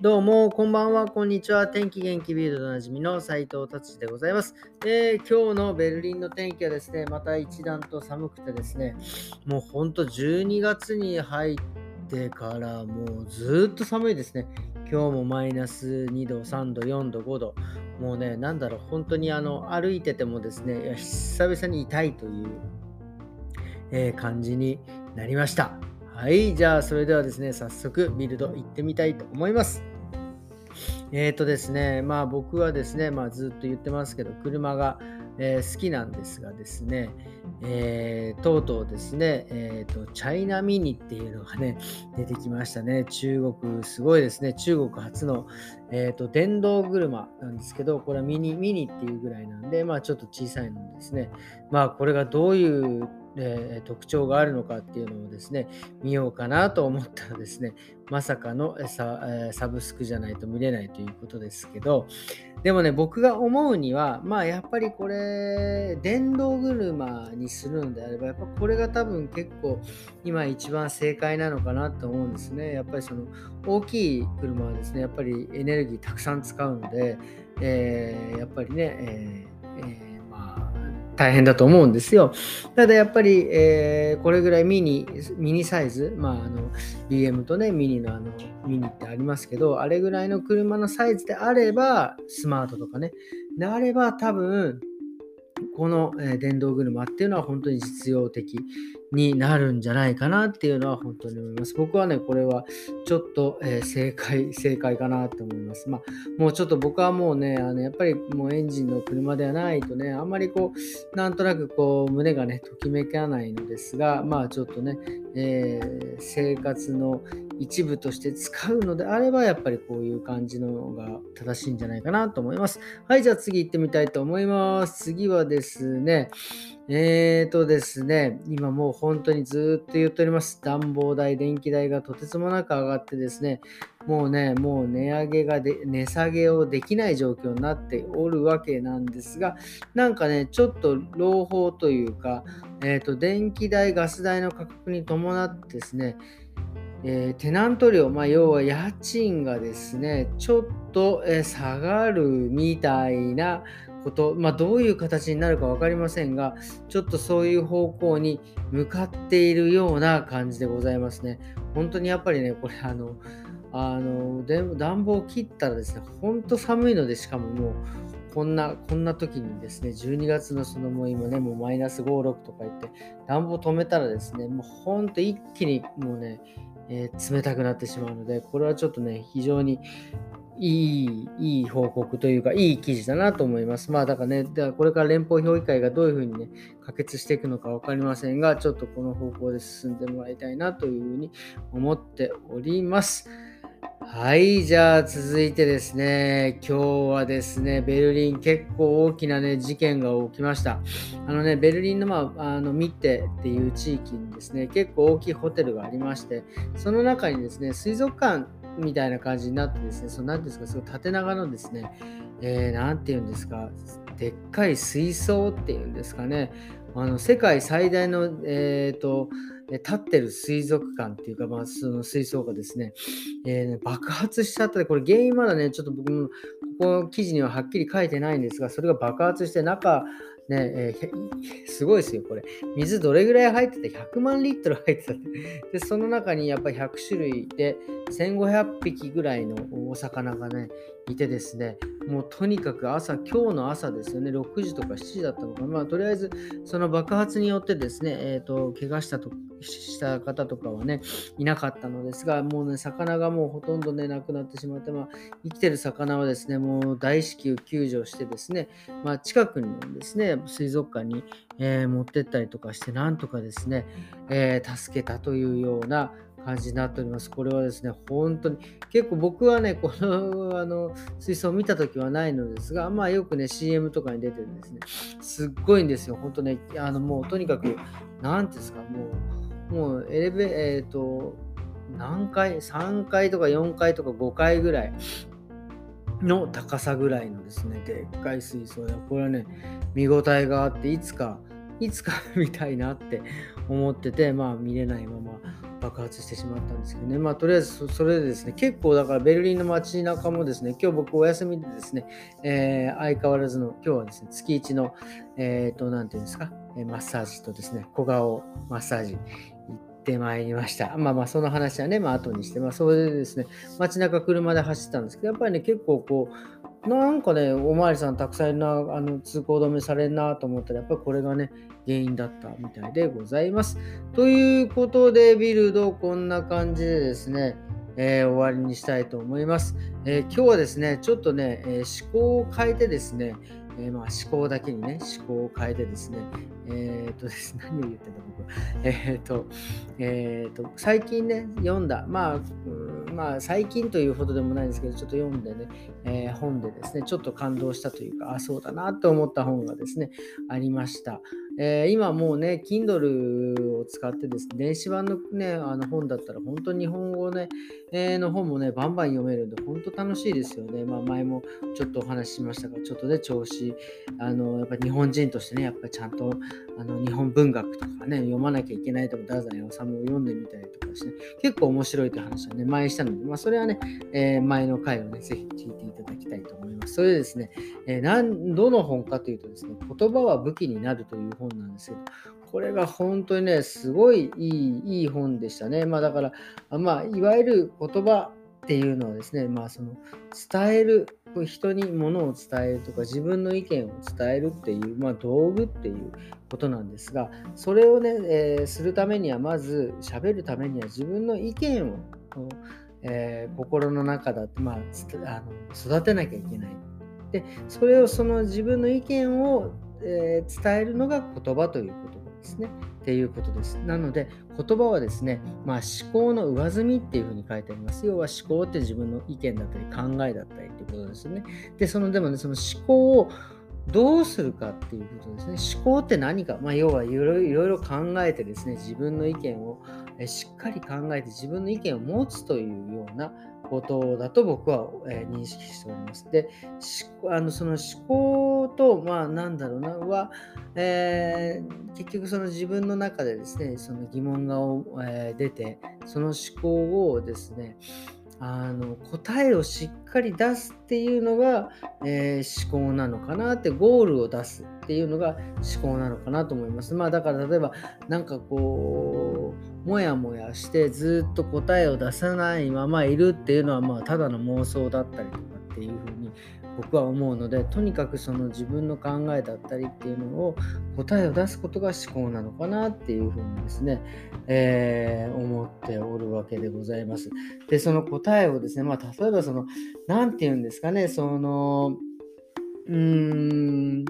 どうも、こんばんは、こんにちは。天気元気ビールドでおなじみの斉藤達でございます、えー、今日のベルリンの天気はですね、また一段と寒くてですね、もうほんと12月に入ってからもうずっと寒いですね。今日もマイナス2度、3度、4度、5度。もうね、なんだろう、本当にあの歩いててもですね、久々に痛いという、えー、感じになりました。はい、じゃあそれではですね、早速ビルド行ってみたいと思います。えっ、ー、とですね、まあ僕はですね、まあずっと言ってますけど、車が、えー、好きなんですがですね、えー、とうとうですね、えーと、チャイナミニっていうのがね、出てきましたね。中国、すごいですね。中国初の、えーと、電動車なんですけど、これはミニ、ミニっていうぐらいなんで、まあちょっと小さいのですね。まあこれがどういうえー、特徴があるのかっていうのをですね、見ようかなと思ったらですね、まさかのサ,、えサブスクじゃないと見れないということですけど、でもね、僕が思うには、まあやっぱりこれ、電動車にするのであれば、やっぱこれが多分結構今一番正解なのかなと思うんですね。やっぱりその大きい車はですね、やっぱりエネルギーたくさん使うので、えー、やっぱりね、えーえー大変だと思うんですよ。ただやっぱり、えー、これぐらいミニ、ミニサイズ、まあ、あの、BM とね、ミニのあの、ミニってありますけど、あれぐらいの車のサイズであれば、スマートとかね、であれば多分、この、電動車っていうのは本当に実用的になるんじゃないかなっていうのは本当に思います。僕はね、これはちょっと、え、正解、正解かなと思います。まあ、もうちょっと僕はもうね、あのやっぱりもうエンジンの車ではないとね、あんまりこう、なんとなくこう、胸がね、ときめかないのですが、まあちょっとね、えー、生活の一部として使うのであれば、やっぱりこういう感じのが正しいんじゃないかなと思います。はい、じゃあ次行ってみたいと思います。次はですね、えーとですね、今もう本当にずっと言っております。暖房代、電気代がとてつもなく上がってですね、もうね、もう値上げがで、値下げをできない状況になっておるわけなんですが、なんかね、ちょっと朗報というか、えーと、電気代、ガス代の価格に伴ってですね、えー、テナント料、まあ、要は家賃がですね、ちょっと、えー、下がるみたいなこと、まあ、どういう形になるか分かりませんが、ちょっとそういう方向に向かっているような感じでございますね。本当にやっぱりね、これ、あの、あの暖房を切ったらですね、本当寒いので、しかももう、こんな、こんな時にですね、12月のそのもう今ね、もうマイナス5、6とか言って、暖房止めたらですね、もう本当一気にもうね、えー、冷たくなってしまうので、これはちょっとね、非常にいい、いい報告というか、いい記事だなと思います。まあだからね、だからこれから連邦評議会がどういうふうにね、可決していくのか分かりませんが、ちょっとこの方向で進んでもらいたいなというふうに思っております。はい、じゃあ続いてですね、今日はですね、ベルリン結構大きなね、事件が起きました。あのね、ベルリンの、まあ、あのミッテっていう地域にですね、結構大きいホテルがありまして、その中にですね、水族館みたいな感じになってですね、その何ですか、すごい縦長のですね、えー、て言うんですか、でっかい水槽っていうんですかね、あの世界最大の、えーと、立ってる水族館っていうか、まあ、その水槽がですね、えー、爆発しちゃったこれ原因まだね、ちょっと僕もここの記事にははっきり書いてないんですが、それが爆発して中ねえー、すごいですよ、これ。水どれぐらい入ってて、100万リットル入ってたって。で、その中にやっぱり100種類で、1500匹ぐらいのお魚がね、いてですね、もうとにかく朝、今日の朝ですよね、6時とか7時だったのか。まあ、とりあえず、その爆発によってですね、えっ、ー、と、怪我したとした方とかはね、いなかったのですが、もうね、魚がもうほとんどね、なくなってしまって、まあ、生きてる魚はですね、もう大至急救助してですね、まあ、近くにですね、水族館に、えー、持ってったりとかして、なんとかですね、えー、助けたというような感じになっております。これはですね、本当に、結構僕はね、このあの水槽を見た時はないのですが、まあよくね、CM とかに出てるんですね、すっごいんですよ、本当ね、あのもうとにかく、なんていうんですか、もう、もうエレベえっ、ー、と、何階 ?3 階とか4階とか5階ぐらいの高さぐらいのですね、でっかい水槽で、これはね、見応えがあって、いつか、いつか見たいなって思ってて、まあ見れないまま爆発してしまったんですけどね、まあ、とりあえずそれでですね、結構だからベルリンの街中もですね、今日僕お休みでですね、えー、相変わらずの、今日はですね、月1の、えっ、ー、と、なんていうんですか、マッサージとですね、小顔マッサージ行ってまいりました。まあまあ、その話はね、まあ後にして、まあそれでですね、街中車で走ったんですけど、やっぱりね、結構こう、なんかね、おまわりさんたくさんいるな、あの通行止めされんなと思ったら、やっぱりこれがね、原因だったみたいでございます。ということで、ビルドこんな感じでですね、えー、終わりにしたいと思います、えー、今日はですね、ちょっとね、えー、思考を変えてですね、えまあ、思考だけにね、思考を変えてですね、えっ、とです、何を言ってた僕えっ、と、えっ、と、最近ね、読んだ、まあ、まあ、最近というほどでもないんですけど、ちょっと読んでね、え本でですね、ちょっと感動したというか、あ、そうだなと思った本がですね、ありました。えー、今もうね、Kindle を使ってですね、電子版のね、あの本だったら本当に日本語ね、の本もね、バンバン読めるんで、本当楽しいですよね。まあ前もちょっとお話ししましたが、ちょっとね、調子、あの、やっぱ日本人としてね、やっぱりちゃんとあの日本文学とかね、読まなきゃいけないとか、太宰治を読んでみたりとかして、ね、結構面白いという話はね、前したので、まあそれはね、えー、前の回をね、ぜひ聞いていただきたいと思います。それでですね、えー、どの本かというとですね、言葉は武器になるという本なんですけど、これが本当にね、すごいいいいい本でしたね。まあだから、まあ、いわゆる言葉っていうのはですね、まあその伝える、人にものを伝えるとか自分の意見を伝えるっていう、まあ、道具っていうことなんですが、それをね、えー、するためにはまず喋るためには自分の意見を、えー、心の中だって、まあ、あの育てなきゃいけない。で、それをその自分の意見をえー、伝えるのが言葉というこですね。っていうことです。なので、言葉はですね、まあ、思考の上積みっていうふうに書いてあります。要は思考って自分の意見だったり考えだったりっていうことですよね。で、そのでもね、その思考をどうするかっていうことですね。思考って何か、まあ、要はいろいろ考えてですね、自分の意見をしっかり考えて自分の意見を持つというようなことだと僕は、認識しております。で、あのその思考と、まあなんだろうな、は、えー、結局その自分の中でですね、その疑問が、出て、その思考をですね、あの答えをしっかり出すっていうのが、えー、思考なのかなってゴールを出すっていうのが思考なのかなと思います。まあだから例えば何かこうモヤモヤしてずっと答えを出さないままいるっていうのはまあただの妄想だったりとかっていうふうに僕は思うのでとにかくその自分の考えだったりっていうのを答えを出すことが思考なのかなっていうふうにですね、えー、思っておるわけでございます。でその答えをですね、まあ、例えばその何て言うんですかねそのうーん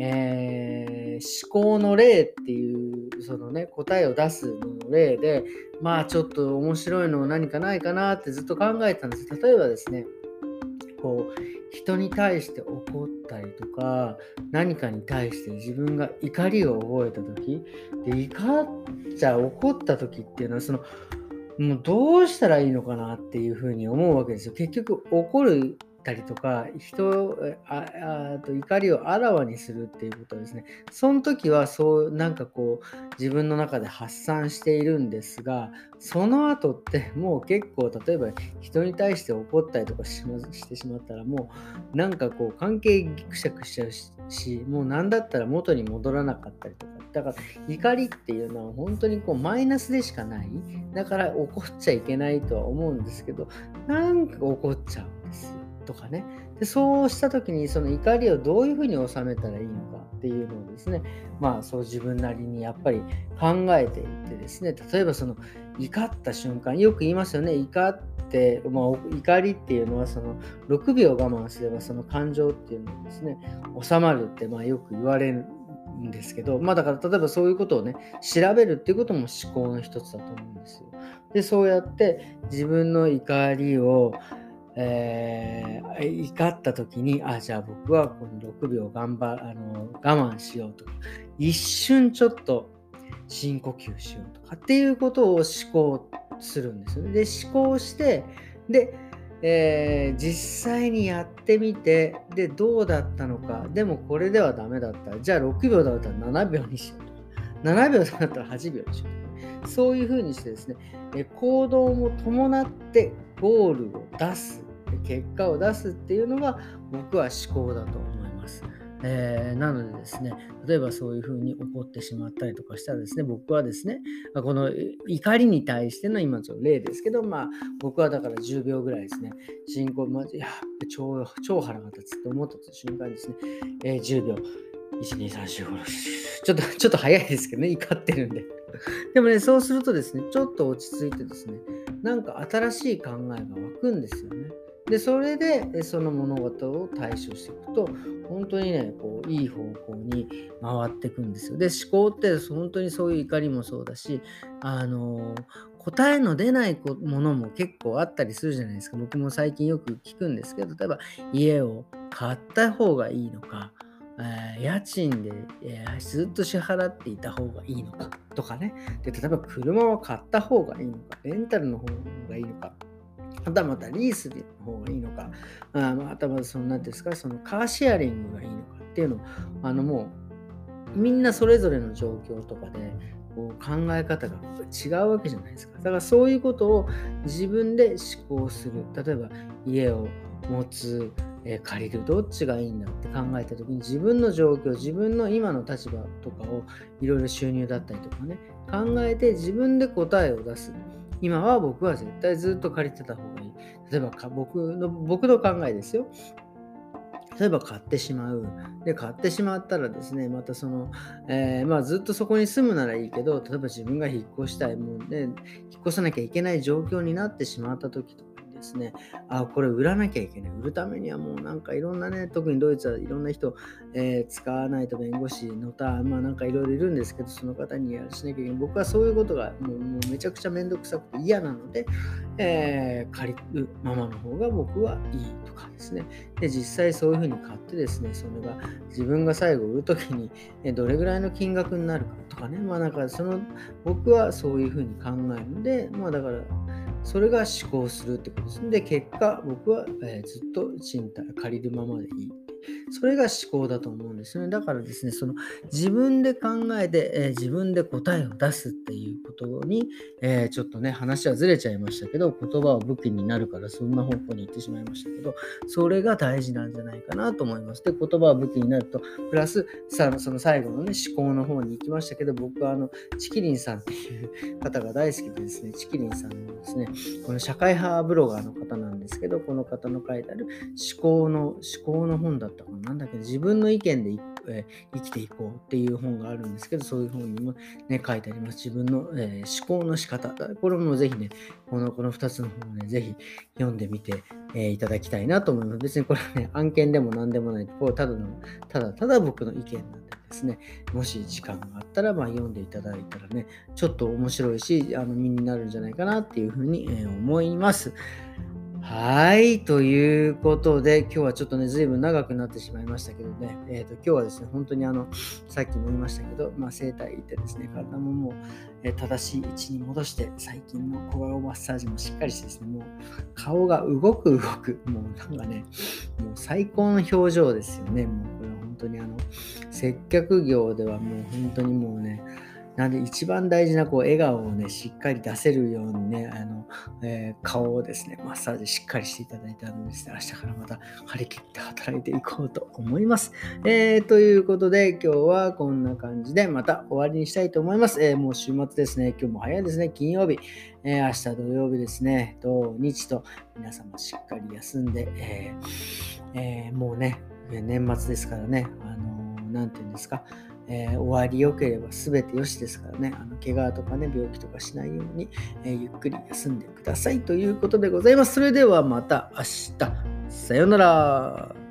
えー、思考の例っていうそのね答えを出すの例でまあちょっと面白いの何かないかなってずっと考えてたんです例えばですねこう人に対して怒ったりとか何かに対して自分が怒りを覚えた時で怒っちゃ怒った時っていうのはそのもうどうしたらいいのかなっていうふうに思うわけですよ。結局怒るたりとか人ああと怒りをあらわにするっていうことですね。その時はそうなんかこう自分の中で発散しているんですがその後ってもう結構例えば人に対して怒ったりとかししてしまったらもうなんかこう関係ぎくしゃくしちゃうしもう何だったら元に戻らなかったりとか。だから怒りっていうのは本当にこうマイナスでしかない。だから怒っちゃいけないとは思うんですけどなんか怒っちゃうんですよ。とかねでそうした時にその怒りをどういうふうに収めたらいいのかっていうのをですねまあそう自分なりにやっぱり考えていってですね例えばその怒った瞬間よく言いますよね怒って、まあ、怒りっていうのはその6秒我慢すればその感情っていうのをですね収まるってまあよく言われるんですけどまあだから例えばそういうことをね調べるっていうことも思考の一つだと思うんですよ。でそうやって自分の怒りをえー、怒った時に、あ、じゃあ僕はこの6秒頑張あの我慢しようとか、一瞬ちょっと深呼吸しようとかっていうことを思考するんですよね。で、思考して、で、えー、実際にやってみて、で、どうだったのか、でもこれではダメだった。じゃあ6秒だったら7秒にしようとか、7秒だったら8秒にしようとか。そういうふうにしてですね、行動も伴ってゴールを出す、結果を出すっていうのが僕は思考だと思います。えー、なのでですね、例えばそういうふうに怒ってしまったりとかしたらですね、僕はですね、この怒りに対しての今の例ですけど、まあ僕はだから10秒ぐらいですね、進行、ま、いや超、超腹が立つって思った瞬間ですね、えー、10秒、1、2、3、4、5、6、ちょっと、ちょっと早いですけどね、怒ってるんで。でもね、そうするとですね、ちょっと落ち着いてですね、なんか新しい考えが湧くんですよね。で、それでその物事を対処していくと、本当にね、こういい方向に回っていくんですよ。で、思考って本当にそういう怒りもそうだし、あの答えの出ないものも結構あったりするじゃないですか。僕も最近よく聞くんですけど、例えば家を買った方がいいのか、え、家賃で、え、ずっと支払っていた方がいいのかとかねで。例えば車を買った方がいいのか、レンタルの方がいいのかはたまたリースの方がいいのか、あまたまたその何ですか、そのカーシェアリングがいいのかっていうのを、あのもうみんなそれぞれの状況とかでこう考え方が違うわけじゃないですか。だからそういうことを自分で思考する。例えば家を持つ、え借りるどっちがいいんだって考えた時に自分の状況自分の今の立場とかをいろいろ収入だったりとかね考えて自分で答えを出す今は僕は絶対ずっと借りてた方がいい。例えば僕の、僕の考えですよ。例えば買ってしまう。で、買ってしまったらですね、またその、えー、まあずっとそこに住むならいいけど、例えば自分が引っ越したい、もんで、引っ越さなきゃいけない状況になってしまった時とですね、あ、これ売らなきゃいけない。売るためにはもうなんかいろんなね、特にドイツはいろんな人、えー、使わないと弁護士のた、まあなんかいろいろいるんですけど、その方にやらしなきゃいけない。僕はそういうことがもうもうめちゃくちゃめんどくさくて嫌なので、えー、借りるままの方が僕はいいとかですね。で、実際そういうふうに買ってですね、それが自分が最後売るときにどれぐらいの金額になるかとかね、まあなんかその僕はそういうふうに考えるので、まあだからそれが思考するってことです。で、結果、僕は、えー、ずっと賃貸借りるままでいい。それが思考だと思うんですよね。だからですね、その自分で考えて、えー、自分で答えを出すっていうことに、えー、ちょっとね、話はずれちゃいましたけど、言葉は武器になるからそんな方向に行ってしまいましたけど、それが大事なんじゃないかなと思います。で、言葉は武器になると、プラス、さその最後のね、思考の方に行きましたけど、僕はあの、チキリンさんっていう方が大好きでですね、チキリンさんのですね、この社会派ブロガーの方なんですけど、この方の書いてある思考の、思考の本だったかな。なんだけど、自分の意見でえ生きていこうっていう本があるんですけど、そういう本にもね、書いてあります。自分の、えー、思考の仕方。これもぜひね、このこの2つの本をね、ぜひ読んでみて、えー、いただきたいなと思います。別にこれはね、案件でも何でもない、こうただの、ただただ僕の意見なんでですね、もし時間があったら、まあ、読んでいただいたらね、ちょっと面白いし、あの身になるんじゃないかなっていうふうに、え、思います。はい。ということで、今日はちょっとね、ずいぶん長くなってしまいましたけどね、えっ、ー、と、今日はですね、本当にあの、さっきも言いましたけど、まあ、整体行ってですね、体ももう、えー、正しい位置に戻して、最近の小顔マッサージもしっかりしてですね、もう、顔が動く動く、もうなんかね、もう最高の表情ですよね。もうこれは本当にあの、接客業ではもう本当にもうね、なんで一番大事なこう笑顔をね、しっかり出せるようにね、あの、えー、顔をですね、マッサージしっかりしていただいたので、明日からまた張り切って働いていこうと思います。えー、ということで、今日はこんな感じでまた終わりにしたいと思います。えー、もう週末ですね、今日も早いですね、金曜日。え明日土曜日ですね、土日と皆様しっかり休んで、ええもうね、年末ですからね、あのー、て言うんですか、えー、終わりよければ全て良しですからね、あの怪我とかね、病気とかしないように、えー、ゆっくり休んでくださいということでございます。それではまた明日。さようなら。